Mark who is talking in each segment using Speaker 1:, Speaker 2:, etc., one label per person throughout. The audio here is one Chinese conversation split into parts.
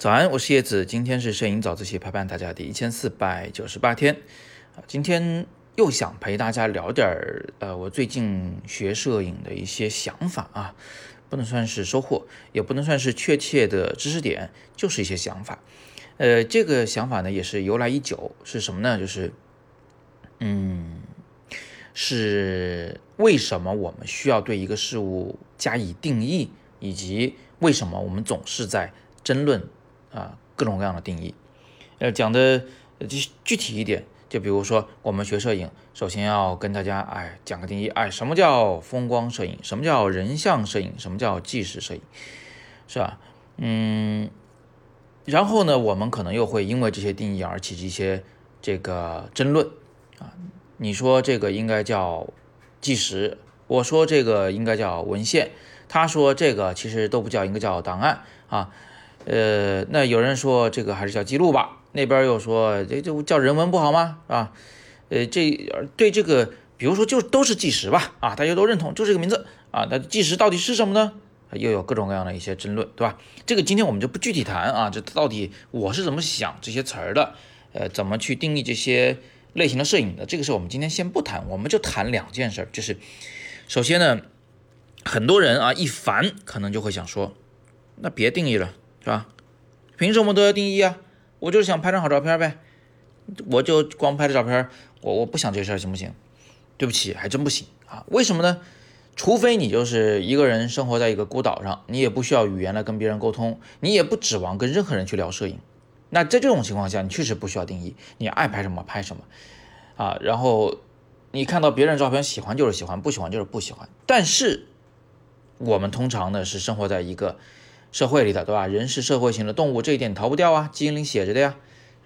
Speaker 1: 早安，我是叶子，今天是摄影早自习陪伴大家第一千四百九十八天啊，今天又想陪大家聊点儿呃，我最近学摄影的一些想法啊，不能算是收获，也不能算是确切的知识点，就是一些想法。呃，这个想法呢也是由来已久，是什么呢？就是嗯，是为什么我们需要对一个事物加以定义，以及为什么我们总是在争论。啊，各种各样的定义，呃，讲的具具体一点，就比如说我们学摄影，首先要跟大家哎讲个定义，哎，什么叫风光摄影？什么叫人像摄影？什么叫纪实摄影？是吧？嗯，然后呢，我们可能又会因为这些定义而起一些这个争论啊，你说这个应该叫纪实，我说这个应该叫文献，他说这个其实都不叫，应该叫档案啊。呃，那有人说这个还是叫记录吧，那边又说这这叫人文不好吗？啊，呃，这对这个，比如说就都是纪实吧，啊，大家都认同就这个名字啊，那纪实到底是什么呢？又有各种各样的一些争论，对吧？这个今天我们就不具体谈啊，这到底我是怎么想这些词儿的？呃，怎么去定义这些类型的摄影的？这个事我们今天先不谈，我们就谈两件事儿，就是首先呢，很多人啊一烦可能就会想说，那别定义了。是吧？凭什么都要定义啊？我就是想拍张好照片呗，我就光拍的照片，我我不想这事儿行不行？对不起，还真不行啊！为什么呢？除非你就是一个人生活在一个孤岛上，你也不需要语言来跟别人沟通，你也不指望跟任何人去聊摄影。那在这种情况下，你确实不需要定义，你爱拍什么拍什么啊。然后你看到别人照片，喜欢就是喜欢，不喜欢就是不喜欢。但是我们通常呢是生活在一个。社会里的，对吧？人是社会型的动物，这一点逃不掉啊，基因里写着的呀，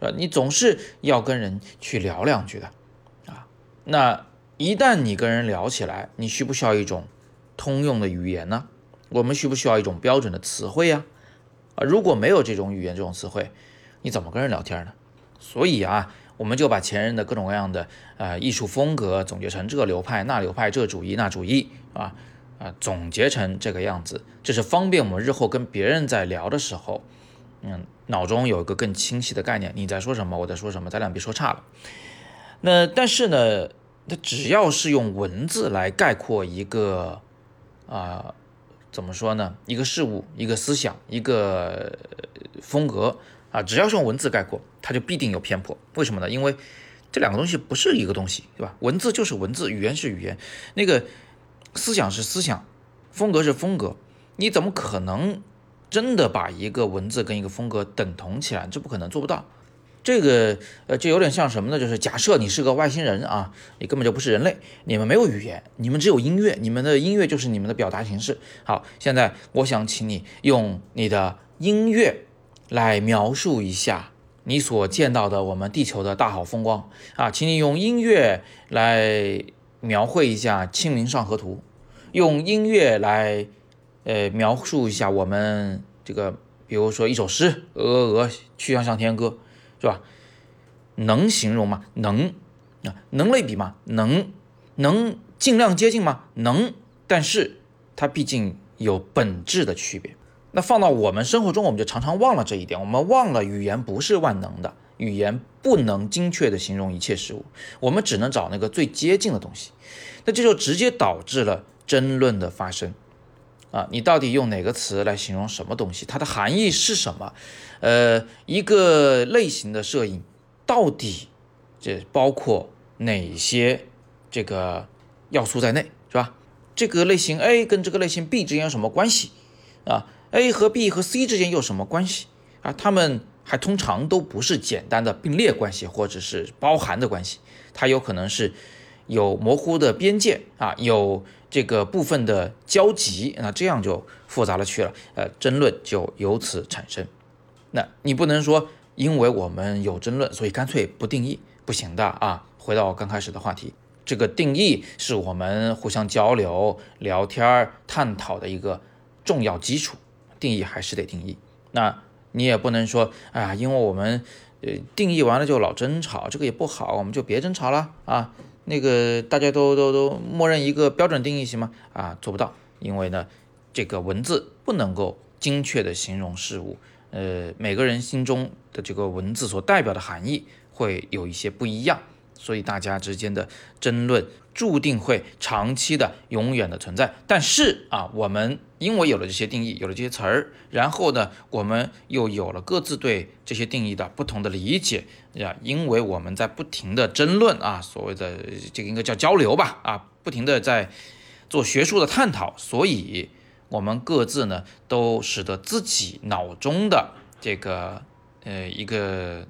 Speaker 1: 是吧？你总是要跟人去聊两句的，啊，那一旦你跟人聊起来，你需不需要一种通用的语言呢？我们需不需要一种标准的词汇呀？啊，如果没有这种语言、这种词汇，你怎么跟人聊天呢？所以啊，我们就把前人的各种各样的呃艺术风格总结成这流派、那流派，这主义、那主义，啊。啊，总结成这个样子，这是方便我们日后跟别人在聊的时候，嗯，脑中有一个更清晰的概念。你在说什么，我在说什么，咱俩别说差了。那但是呢，它只要是用文字来概括一个啊，怎么说呢？一个事物、一个思想、一个风格啊，只要是用文字概括，它就必定有偏颇。为什么呢？因为这两个东西不是一个东西，对吧？文字就是文字，语言是语言，那个。思想是思想，风格是风格，你怎么可能真的把一个文字跟一个风格等同起来？这不可能做不到。这个呃，就有点像什么呢？就是假设你是个外星人啊，你根本就不是人类，你们没有语言，你们只有音乐，你们的音乐就是你们的表达形式。好，现在我想请你用你的音乐来描述一下你所见到的我们地球的大好风光啊，请你用音乐来。描绘一下《清明上河图》，用音乐来，呃，描述一下我们这个，比如说一首诗《鹅鹅鹅，曲项向天歌》，是吧？能形容吗？能啊，能类比吗？能，能尽量接近吗？能，但是它毕竟有本质的区别。那放到我们生活中，我们就常常忘了这一点，我们忘了语言不是万能的。语言不能精确地形容一切事物，我们只能找那个最接近的东西，那这就直接导致了争论的发生。啊，你到底用哪个词来形容什么东西？它的含义是什么？呃，一个类型的摄影到底这包括哪些这个要素在内，是吧？这个类型 A 跟这个类型 B 之间有什么关系？啊，A 和 B 和 C 之间有什么关系？啊，他们。还通常都不是简单的并列关系，或者是包含的关系，它有可能是有模糊的边界啊，有这个部分的交集，那这样就复杂了去了，呃，争论就由此产生。那你不能说，因为我们有争论，所以干脆不定义，不行的啊。回到刚开始的话题，这个定义是我们互相交流、聊天、探讨的一个重要基础，定义还是得定义。那。你也不能说，哎呀，因为我们呃定义完了就老争吵，这个也不好，我们就别争吵了啊。那个大家都都都默认一个标准定义行吗？啊，做不到，因为呢，这个文字不能够精确的形容事物，呃，每个人心中的这个文字所代表的含义会有一些不一样，所以大家之间的争论注定会长期的、永远的存在。但是啊，我们因为有了这些定义，有了这些词儿，然后呢，我们又有了各自对这些定义的不同的理解呀。因为我们在不停的争论啊，所谓的这个应该叫交流吧啊，不停的在做学术的探讨，所以。我们各自呢，都使得自己脑中的这个呃一个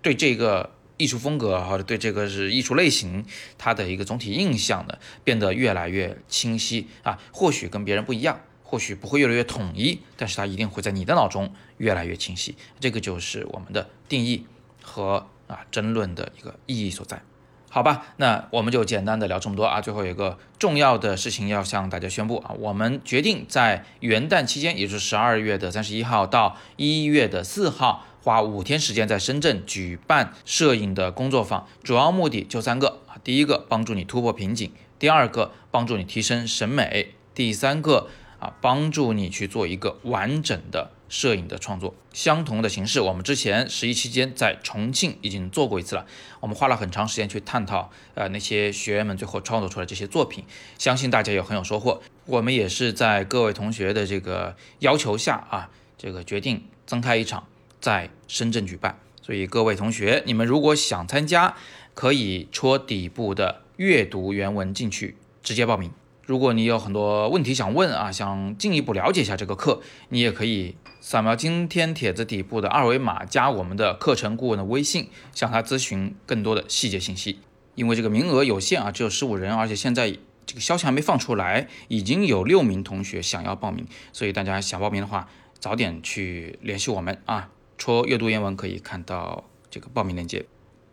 Speaker 1: 对这个艺术风格或者对这个是艺术类型，它的一个总体印象呢，变得越来越清晰啊。或许跟别人不一样，或许不会越来越统一，但是它一定会在你的脑中越来越清晰。这个就是我们的定义和啊争论的一个意义所在。好吧，那我们就简单的聊这么多啊。最后有一个重要的事情要向大家宣布啊，我们决定在元旦期间，也就是十二月的三十一号到一月的四号，花五天时间在深圳举办摄影的工作坊，主要目的就三个啊，第一个帮助你突破瓶颈，第二个帮助你提升审美，第三个啊帮助你去做一个完整的。摄影的创作，相同的形式，我们之前十一期间在重庆已经做过一次了。我们花了很长时间去探讨，呃，那些学员们最后创作出来这些作品，相信大家也很有收获。我们也是在各位同学的这个要求下啊，这个决定增开一场在深圳举办。所以各位同学，你们如果想参加，可以戳底部的阅读原文进去直接报名。如果你有很多问题想问啊，想进一步了解一下这个课，你也可以扫描今天帖子底部的二维码，加我们的课程顾问的微信，向他咨询更多的细节信息。因为这个名额有限啊，只有十五人，而且现在这个消息还没放出来，已经有六名同学想要报名，所以大家想报名的话，早点去联系我们啊。戳阅读原文可以看到这个报名链接。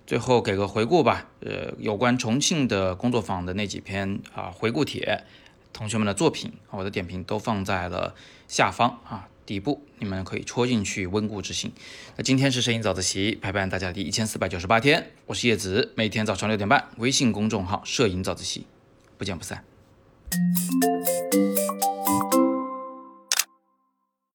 Speaker 1: 最后给个回顾吧，呃，有关重庆的工作坊的那几篇啊回顾帖，同学们的作品，我的点评都放在了下方啊底部，你们可以戳进去温故知新。那今天是摄影早自习陪伴大家第一千四百九十八天，我是叶子，每天早上六点半，微信公众号摄影早自习，不见不散。